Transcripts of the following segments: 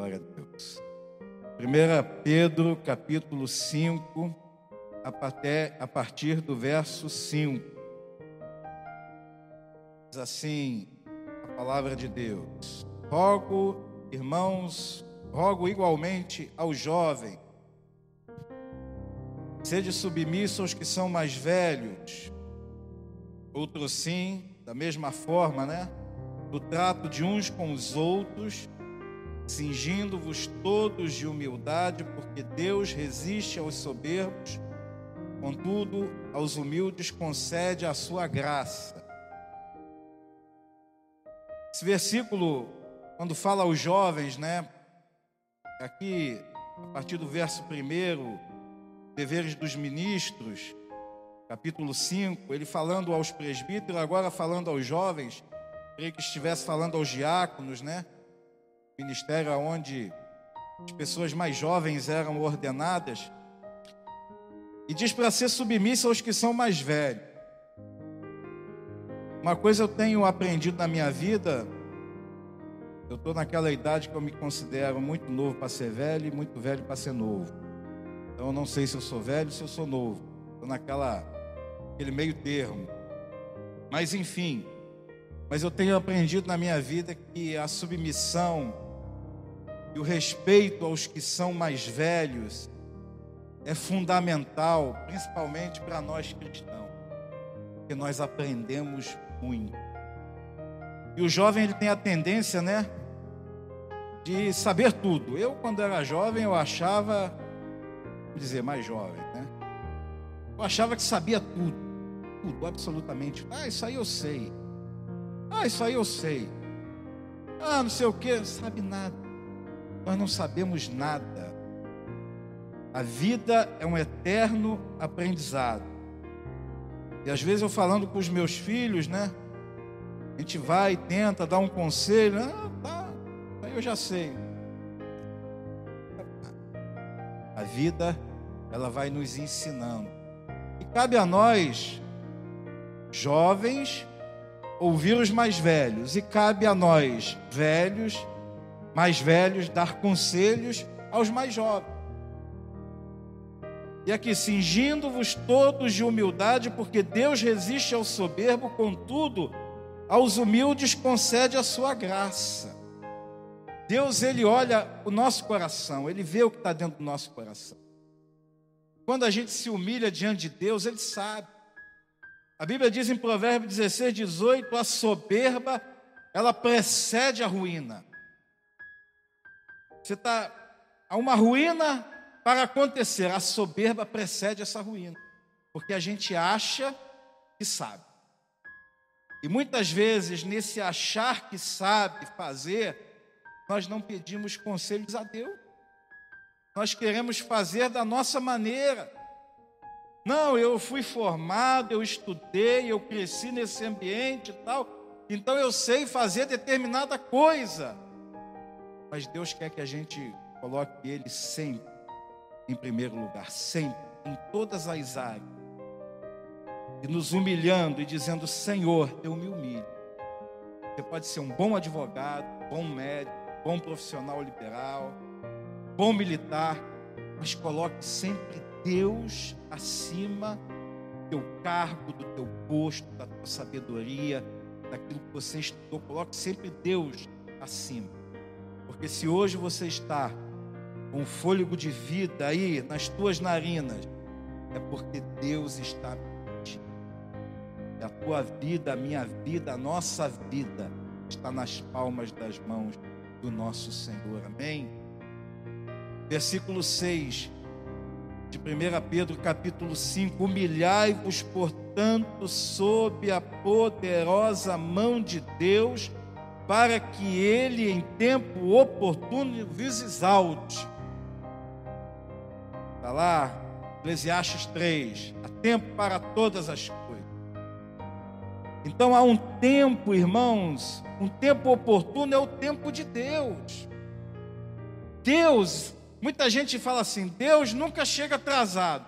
Glória a Deus. 1 Pedro, capítulo 5, a partir do verso 5. Diz assim a palavra de Deus: Rogo, irmãos, rogo igualmente aos jovens, sede submissos aos que são mais velhos, outros sim, da mesma forma, né? Do trato de uns com os outros, cingindo-vos todos de humildade, porque Deus resiste aos soberbos, contudo, aos humildes concede a sua graça. Esse versículo, quando fala aos jovens, né? Aqui, a partir do verso 1, deveres dos ministros, capítulo 5, ele falando aos presbíteros, agora falando aos jovens, creio que estivesse falando aos diáconos, né? Ministério onde as pessoas mais jovens eram ordenadas. E diz para ser submissa aos que são mais velhos. Uma coisa eu tenho aprendido na minha vida, eu estou naquela idade que eu me considero muito novo para ser velho e muito velho para ser novo. Então eu não sei se eu sou velho se eu sou novo. Estou naquela aquele meio termo. Mas enfim, mas eu tenho aprendido na minha vida que a submissão e o respeito aos que são mais velhos é fundamental, principalmente para nós cristãos, porque nós aprendemos muito. E o jovem ele tem a tendência, né, de saber tudo. Eu quando era jovem eu achava, vou dizer mais jovem, né, eu achava que sabia tudo tudo, absolutamente. Ah, isso aí eu sei. Ah, isso aí eu sei. Ah, não sei o que, sabe nada. Nós não sabemos nada. A vida é um eterno aprendizado. E às vezes eu falando com os meus filhos, né? A gente vai, tenta dar um conselho. Ah, tá, eu já sei. A vida, ela vai nos ensinando. E cabe a nós jovens ouvir os mais velhos, e cabe a nós, velhos, mais velhos, dar conselhos aos mais jovens. E aqui, cingindo-vos todos de humildade, porque Deus resiste ao soberbo, contudo, aos humildes concede a sua graça. Deus, Ele olha o nosso coração, Ele vê o que está dentro do nosso coração. Quando a gente se humilha diante de Deus, Ele sabe. A Bíblia diz em Provérbios 16, 18: a soberba, ela precede a ruína. Você está. Há uma ruína para acontecer, a soberba precede essa ruína, porque a gente acha que sabe. E muitas vezes, nesse achar que sabe fazer, nós não pedimos conselhos a Deus. Nós queremos fazer da nossa maneira. Não, eu fui formado, eu estudei, eu cresci nesse ambiente e tal, então eu sei fazer determinada coisa. Mas Deus quer que a gente coloque Ele sempre em primeiro lugar, sempre, em todas as áreas. E nos humilhando e dizendo: Senhor, eu me humilho. Você pode ser um bom advogado, bom médico, bom profissional liberal, bom militar, mas coloque sempre Deus acima do teu cargo, do teu posto, da tua sabedoria, daquilo que você estudou. Coloque sempre Deus acima. Porque se hoje você está com fôlego de vida aí nas tuas narinas, é porque Deus está mentindo. A tua vida, a minha vida, a nossa vida está nas palmas das mãos do nosso Senhor. Amém? Versículo 6 de 1 Pedro capítulo 5: Humilhai-vos, portanto, sob a poderosa mão de Deus, para que ele, em tempo oportuno, vos exalte. Está lá, Eclesiastes 3: há tempo para todas as coisas. Então há um tempo, irmãos, um tempo oportuno é o tempo de Deus. Deus Muita gente fala assim: Deus nunca chega atrasado.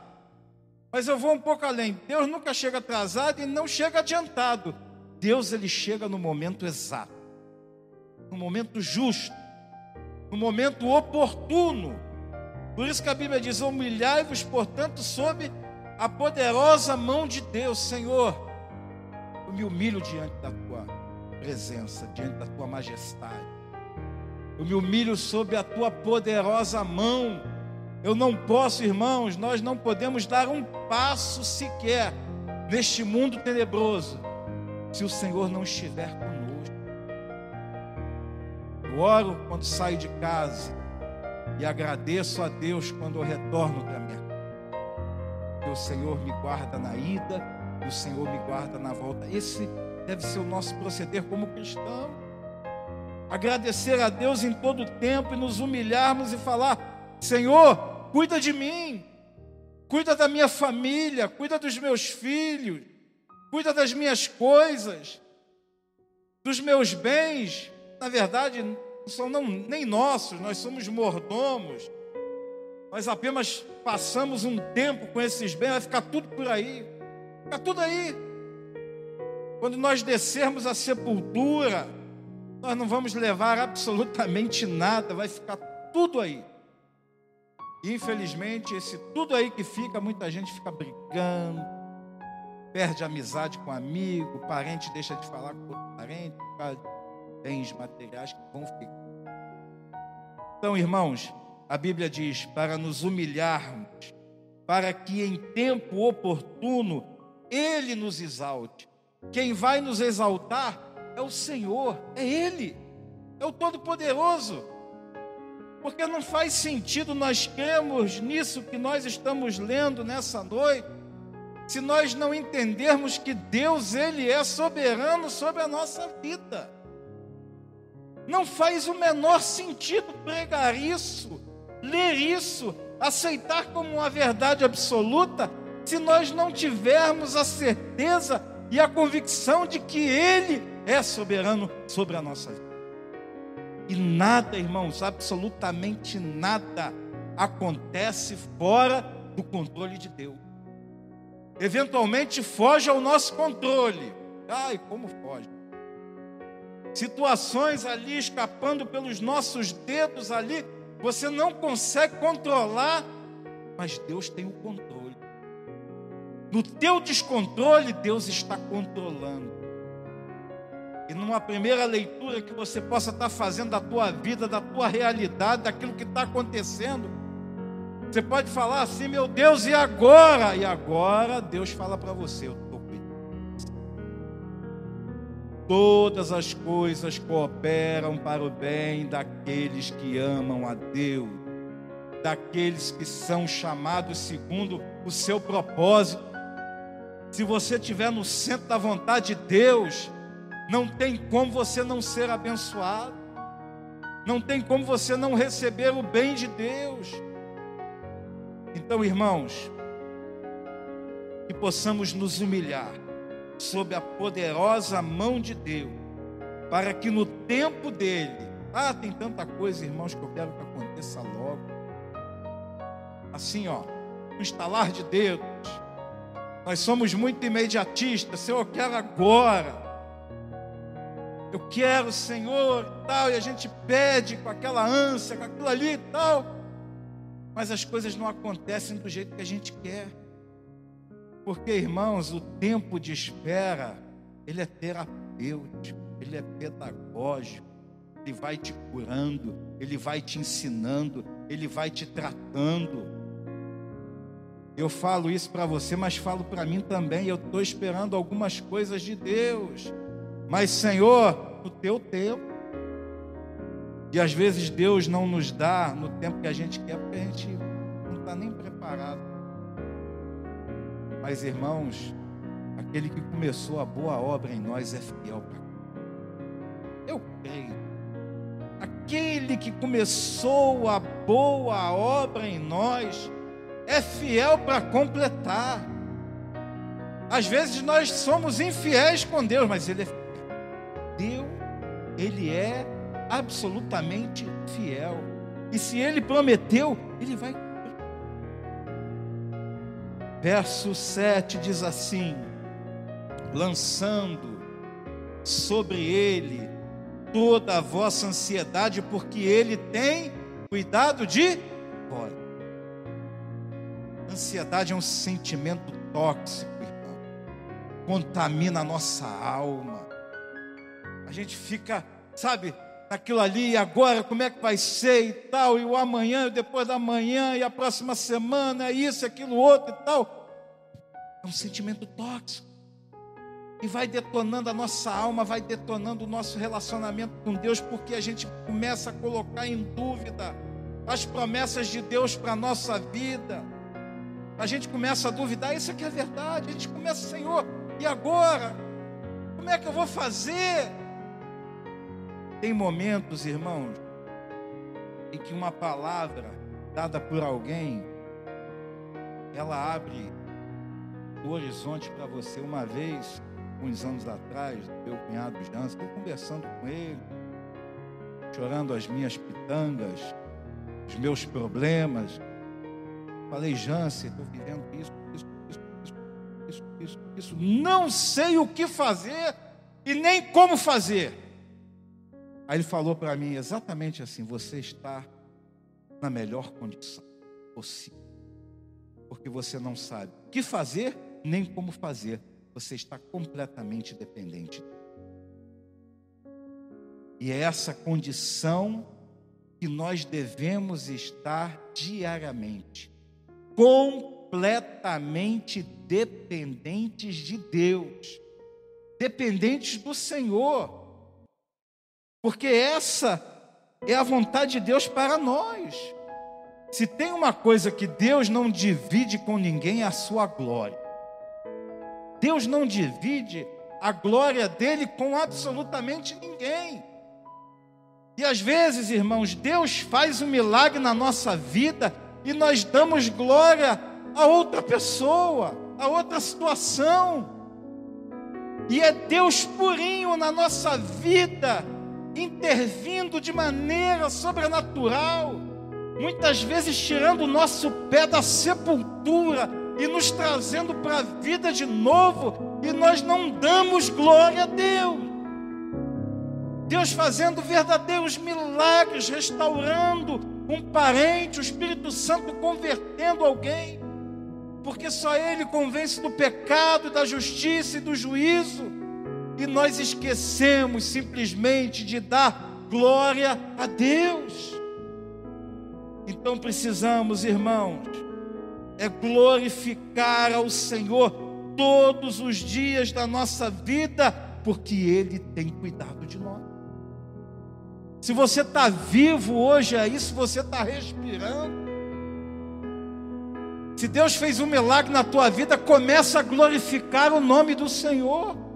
Mas eu vou um pouco além. Deus nunca chega atrasado e não chega adiantado. Deus ele chega no momento exato, no momento justo. no momento oportuno. Por isso que a Bíblia diz: humilhai-vos, portanto, sob a poderosa mão de Deus, Senhor. Eu me humilho diante da tua presença, diante da tua majestade. Eu me humilho sob a tua poderosa mão. Eu não posso, irmãos, nós não podemos dar um passo sequer neste mundo tenebroso se o Senhor não estiver conosco. Oro quando saio de casa e agradeço a Deus quando eu retorno para minha casa. O Senhor me guarda na ida e o Senhor me guarda na volta. Esse deve ser o nosso proceder como cristão. Agradecer a Deus em todo tempo e nos humilharmos e falar: Senhor, cuida de mim, cuida da minha família, cuida dos meus filhos, cuida das minhas coisas, dos meus bens. Na verdade, são não, nem nossos, nós somos mordomos. Nós apenas passamos um tempo com esses bens, vai ficar tudo por aí. Fica tudo aí. Quando nós descermos a sepultura, nós não vamos levar absolutamente nada, vai ficar tudo aí. Infelizmente, esse tudo aí que fica, muita gente fica brigando, perde amizade com amigo, parente deixa de falar com outro parente, bens materiais que vão ficar. Então, irmãos, a Bíblia diz: para nos humilharmos, para que em tempo oportuno Ele nos exalte. Quem vai nos exaltar é o Senhor, é Ele, é o Todo-Poderoso. Porque não faz sentido nós cremos nisso que nós estamos lendo nessa noite, se nós não entendermos que Deus, Ele é soberano sobre a nossa vida. Não faz o menor sentido pregar isso, ler isso, aceitar como uma verdade absoluta, se nós não tivermos a certeza e a convicção de que Ele é soberano sobre a nossa vida. E nada, irmãos, absolutamente nada acontece fora do controle de Deus. Eventualmente foge ao nosso controle. Ai, como foge? Situações ali escapando pelos nossos dedos ali, você não consegue controlar, mas Deus tem o controle. No teu descontrole, Deus está controlando. E numa primeira leitura que você possa estar fazendo da tua vida, da tua realidade, daquilo que está acontecendo, você pode falar assim, meu Deus, e agora? E agora Deus fala para você, Todas as coisas cooperam para o bem daqueles que amam a Deus, daqueles que são chamados segundo o seu propósito. Se você estiver no centro da vontade de Deus, não tem como você não ser abençoado. Não tem como você não receber o bem de Deus. Então, irmãos, que possamos nos humilhar sob a poderosa mão de Deus, para que no tempo dele, ah, tem tanta coisa, irmãos, que eu quero que aconteça logo. Assim, ó, um estalar de dedos. Nós somos muito imediatistas, Senhor, eu quero agora eu quero, Senhor, tal, e a gente pede com aquela ânsia, com aquilo ali e tal, mas as coisas não acontecem do jeito que a gente quer. Porque, irmãos, o tempo de espera, ele é terapêutico, ele é pedagógico, ele vai te curando, ele vai te ensinando, ele vai te tratando. Eu falo isso para você, mas falo para mim também. Eu estou esperando algumas coisas de Deus. Mas, Senhor, no teu tempo. E às vezes Deus não nos dá no tempo que a gente quer, porque a gente não está nem preparado. Mas, irmãos, aquele que começou a boa obra em nós é fiel para Eu creio. Aquele que começou a boa obra em nós é fiel para completar. Às vezes nós somos infiéis com Deus, mas Ele é Deus, Ele é absolutamente fiel. E se Ele prometeu, Ele vai. Verso 7 diz assim: lançando sobre Ele toda a vossa ansiedade, porque Ele tem cuidado de vós. Ansiedade é um sentimento tóxico, irmão. Contamina a nossa alma. A gente fica, sabe, naquilo ali, e agora como é que vai ser e tal, e o amanhã, e depois da manhã, e a próxima semana, isso, aquilo, outro e tal. É um sentimento tóxico. E vai detonando a nossa alma, vai detonando o nosso relacionamento com Deus, porque a gente começa a colocar em dúvida as promessas de Deus para a nossa vida. A gente começa a duvidar, isso aqui é verdade. A gente começa, Senhor, e agora? Como é que eu vou fazer? Tem momentos, irmãos, em que uma palavra dada por alguém, ela abre o horizonte para você. Uma vez, uns anos atrás, meu cunhado Jansen, eu conversando com ele, chorando as minhas pitangas, os meus problemas. Falei, Jansen, estou vivendo isso, isso, isso, isso, isso, isso, isso. Não sei o que fazer e nem como fazer. Aí ele falou para mim exatamente assim: você está na melhor condição possível, porque você não sabe o que fazer nem como fazer, você está completamente dependente. E é essa condição que nós devemos estar diariamente, completamente dependentes de Deus, dependentes do Senhor. Porque essa é a vontade de Deus para nós. Se tem uma coisa que Deus não divide com ninguém, é a sua glória. Deus não divide a glória dele com absolutamente ninguém. E às vezes, irmãos, Deus faz um milagre na nossa vida e nós damos glória a outra pessoa, a outra situação. E é Deus purinho na nossa vida intervindo de maneira sobrenatural, muitas vezes tirando o nosso pé da sepultura e nos trazendo para a vida de novo, e nós não damos glória a Deus. Deus fazendo verdadeiros milagres, restaurando um parente, o Espírito Santo convertendo alguém, porque só Ele convence do pecado, da justiça e do juízo e nós esquecemos simplesmente de dar glória a Deus. Então precisamos, irmãos, é glorificar ao Senhor todos os dias da nossa vida, porque Ele tem cuidado de nós. Se você está vivo hoje aí, se você está respirando, se Deus fez um milagre na tua vida, começa a glorificar o nome do Senhor.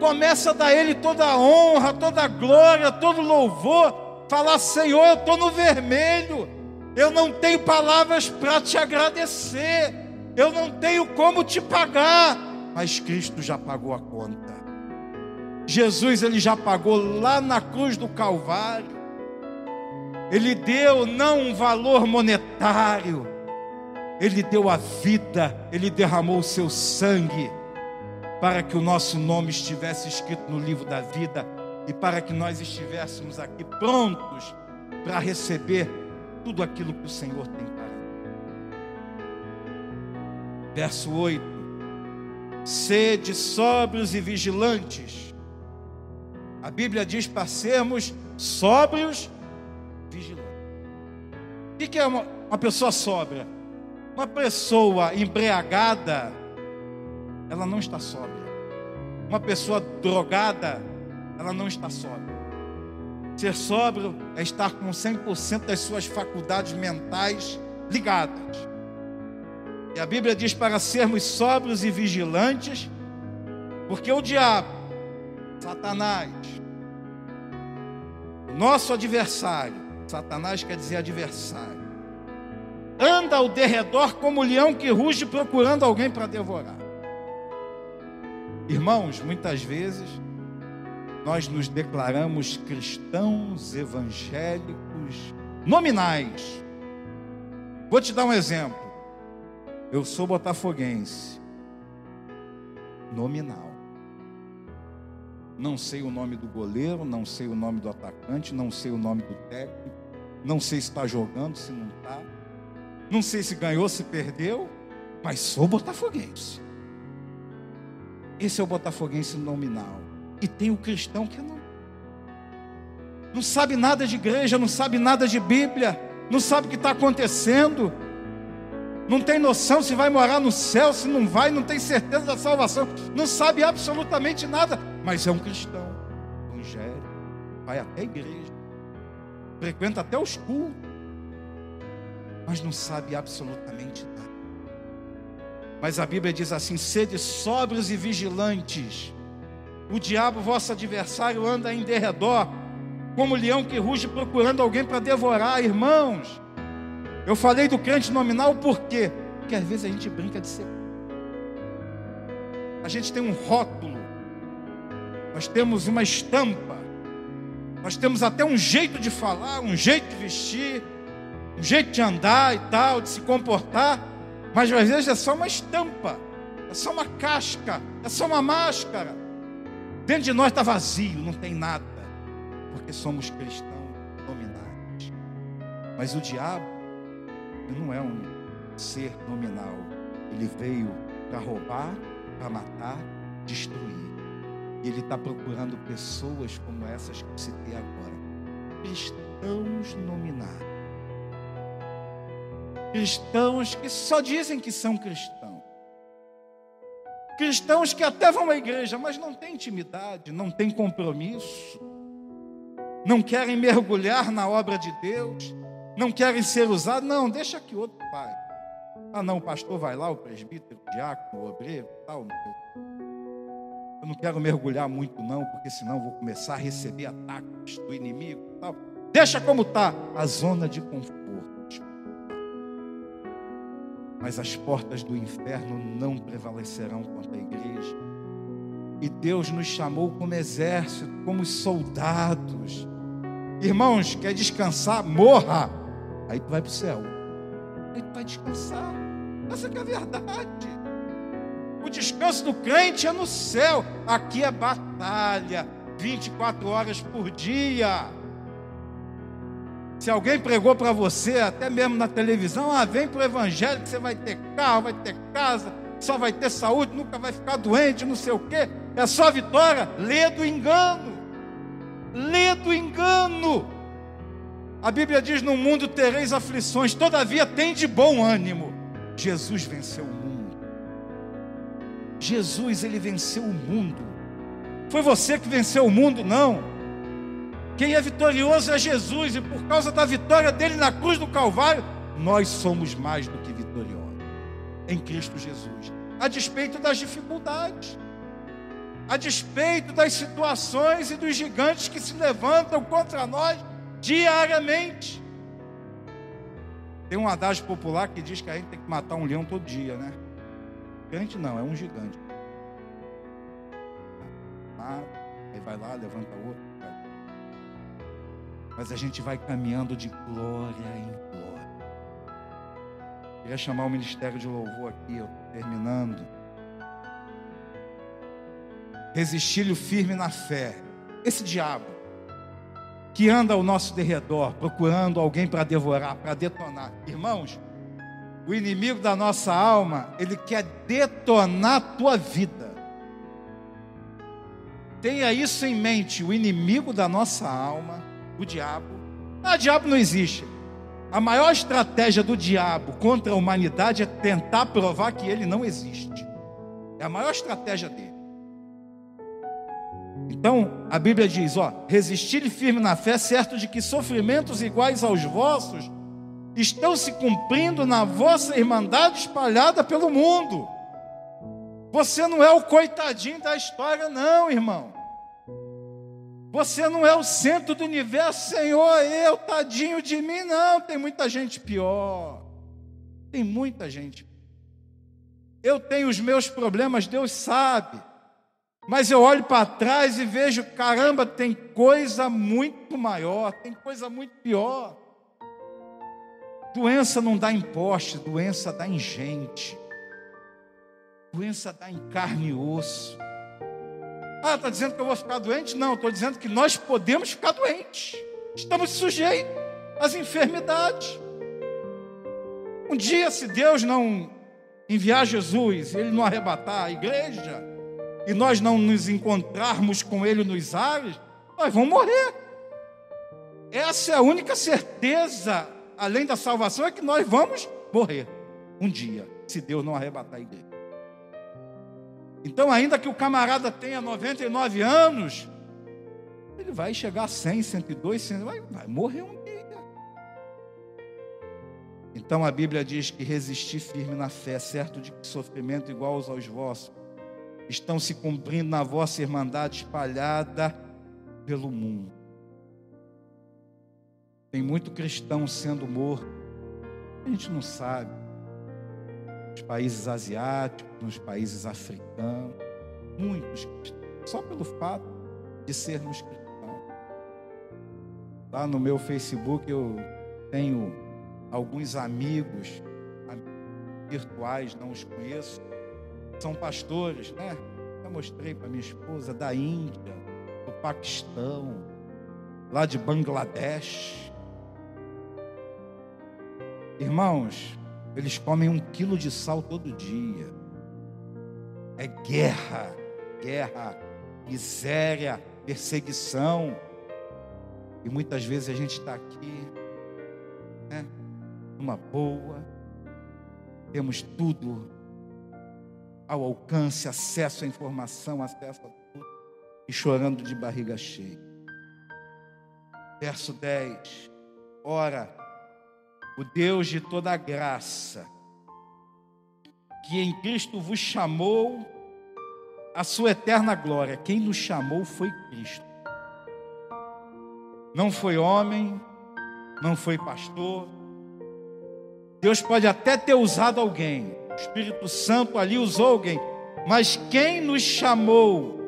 Começa a dar a Ele toda a honra, toda a glória, todo louvor. Falar, Senhor, eu estou no vermelho. Eu não tenho palavras para te agradecer. Eu não tenho como te pagar. Mas Cristo já pagou a conta. Jesus, ele já pagou lá na cruz do Calvário. Ele deu não um valor monetário, ele deu a vida, ele derramou o seu sangue para que o nosso nome estivesse escrito no livro da vida e para que nós estivéssemos aqui prontos para receber tudo aquilo que o Senhor tem para nós. Verso 8: Sede sóbrios e vigilantes. A Bíblia diz para sermos sóbrios e vigilantes. O que é uma, uma pessoa sóbria? Uma pessoa embriagada ela não está sóbria. Uma pessoa drogada, ela não está sóbria. Ser sóbrio é estar com 100% das suas faculdades mentais ligadas. E a Bíblia diz para sermos sóbrios e vigilantes, porque o diabo, Satanás, nosso adversário, Satanás quer dizer adversário, anda ao derredor como leão que ruge procurando alguém para devorar. Irmãos, muitas vezes nós nos declaramos cristãos evangélicos nominais. Vou te dar um exemplo. Eu sou botafoguense. Nominal. Não sei o nome do goleiro, não sei o nome do atacante, não sei o nome do técnico, não sei se está jogando, se não está. Não sei se ganhou, se perdeu, mas sou botafoguense. Esse é o botafoguense nominal. E tem o cristão que não. Não sabe nada de igreja, não sabe nada de Bíblia, não sabe o que está acontecendo, não tem noção se vai morar no céu, se não vai, não tem certeza da salvação, não sabe absolutamente nada, mas é um cristão, evangélico, vai até a igreja, frequenta até os cultos, mas não sabe absolutamente nada. Mas a Bíblia diz assim: sede sóbrios e vigilantes. O diabo, vosso adversário, anda em derredor, como leão que ruge procurando alguém para devorar, irmãos. Eu falei do crente nominal por quê? Porque às vezes a gente brinca de ser. A gente tem um rótulo, nós temos uma estampa, nós temos até um jeito de falar, um jeito de vestir, um jeito de andar e tal, de se comportar, mas às vezes é só uma estampa, é só uma casca, é só uma máscara. Dentro de nós está vazio, não tem nada, porque somos cristãos nominais. Mas o diabo não é um ser nominal, ele veio para roubar, para matar, destruir. E ele está procurando pessoas como essas que eu citei agora, cristãos nominais cristãos que só dizem que são cristãos. Cristãos que até vão à igreja, mas não têm intimidade, não têm compromisso, não querem mergulhar na obra de Deus, não querem ser usados. Não, deixa que outro pai. Ah, não, o pastor vai lá, o presbítero, o diácono, o obreiro, tal. Eu não quero mergulhar muito, não, porque senão vou começar a receber ataques do inimigo. Tal. Deixa como está a zona de conforto mas as portas do inferno não prevalecerão contra a igreja. E Deus nos chamou como exército, como soldados. Irmãos, quer descansar? Morra. Aí tu vai para o céu. Aí tu vai descansar. Essa é a verdade. O descanso do crente é no céu. Aqui é batalha. 24 horas por dia. Se alguém pregou para você, até mesmo na televisão, ah, vem para o evangelho que você vai ter carro, vai ter casa, só vai ter saúde, nunca vai ficar doente, não sei o quê. É só vitória. Lê do engano. Lê do engano. A Bíblia diz: No mundo tereis aflições, todavia tem de bom ânimo. Jesus venceu o mundo. Jesus, ele venceu o mundo. Foi você que venceu o mundo, não. Quem é vitorioso é Jesus, e por causa da vitória dele na cruz do Calvário, nós somos mais do que vitoriosos em Cristo Jesus, a despeito das dificuldades, a despeito das situações e dos gigantes que se levantam contra nós diariamente. Tem um adágio popular que diz que a gente tem que matar um leão todo dia, né? Gigante não, é um gigante. aí vai lá, levanta outro mas a gente vai caminhando de glória em glória. Queria chamar o ministério de louvor aqui, eu terminando. Resistir-lhe firme na fé. Esse diabo que anda ao nosso derredor, procurando alguém para devorar, para detonar. Irmãos, o inimigo da nossa alma, ele quer detonar a tua vida. Tenha isso em mente, o inimigo da nossa alma o diabo. Ah, diabo não existe. A maior estratégia do diabo contra a humanidade é tentar provar que ele não existe. É a maior estratégia dele. Então, a Bíblia diz: ó, resistir firme na fé, certo de que sofrimentos iguais aos vossos estão se cumprindo na vossa irmandade espalhada pelo mundo. Você não é o coitadinho da história, não, irmão. Você não é o centro do universo, Senhor, eu, tadinho de mim, não. Tem muita gente pior. Tem muita gente. Eu tenho os meus problemas, Deus sabe. Mas eu olho para trás e vejo, caramba, tem coisa muito maior, tem coisa muito pior. Doença não dá em poste, doença dá em gente. Doença dá em carne e osso. Ah, está dizendo que eu vou ficar doente? Não, estou dizendo que nós podemos ficar doentes. Estamos sujeitos às enfermidades. Um dia, se Deus não enviar Jesus, Ele não arrebatar a igreja, e nós não nos encontrarmos com Ele nos ares, nós vamos morrer. Essa é a única certeza, além da salvação, é que nós vamos morrer um dia, se Deus não arrebatar a igreja. Então, ainda que o camarada tenha 99 anos, ele vai chegar a 100, 102, 100, vai, vai morrer um dia. Então a Bíblia diz que resistir firme na fé, certo de que sofrimento igual aos vossos estão se cumprindo na vossa irmandade espalhada pelo mundo. Tem muito cristão sendo morto, a gente não sabe nos países asiáticos, nos países africanos, muitos cristãos, só pelo fato de sermos cristãos. Lá no meu Facebook eu tenho alguns amigos, virtuais, não os conheço, são pastores, né? Já mostrei para minha esposa da Índia, do Paquistão, lá de Bangladesh. Irmãos, eles comem um quilo de sal todo dia. É guerra, guerra, miséria, perseguição. E muitas vezes a gente está aqui, né, numa boa, temos tudo ao alcance, acesso à informação, acesso a tudo, e chorando de barriga cheia. Verso 10: Ora, o Deus de toda graça, que em Cristo vos chamou a sua eterna glória. Quem nos chamou foi Cristo. Não foi homem, não foi pastor. Deus pode até ter usado alguém, o Espírito Santo ali usou alguém, mas quem nos chamou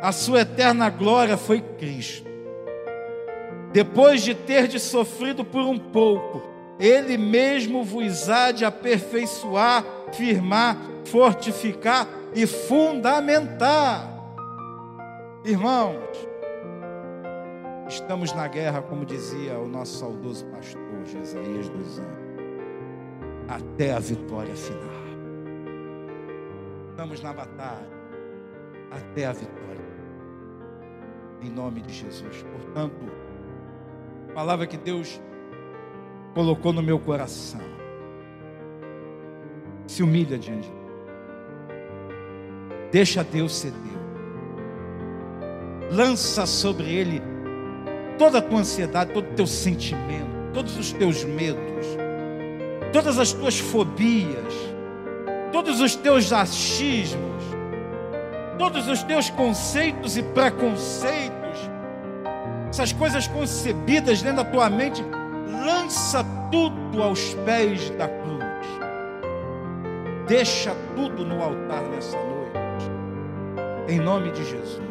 a sua eterna glória foi Cristo depois de ter de sofrido por um pouco, ele mesmo vos há de aperfeiçoar, firmar, fortificar e fundamentar. Irmãos, estamos na guerra, como dizia o nosso saudoso pastor Jesaías dos até a vitória final. Estamos na batalha até a vitória. Em nome de Jesus. Portanto, palavra que Deus colocou no meu coração. Se humilha diante de Deus. Deixa Deus ser Deus. Lança sobre Ele toda a tua ansiedade, todo o teu sentimento, todos os teus medos, todas as tuas fobias, todos os teus achismos, todos os teus conceitos e preconceitos essas coisas concebidas dentro da tua mente, lança tudo aos pés da cruz. Deixa tudo no altar nessa noite. Em nome de Jesus.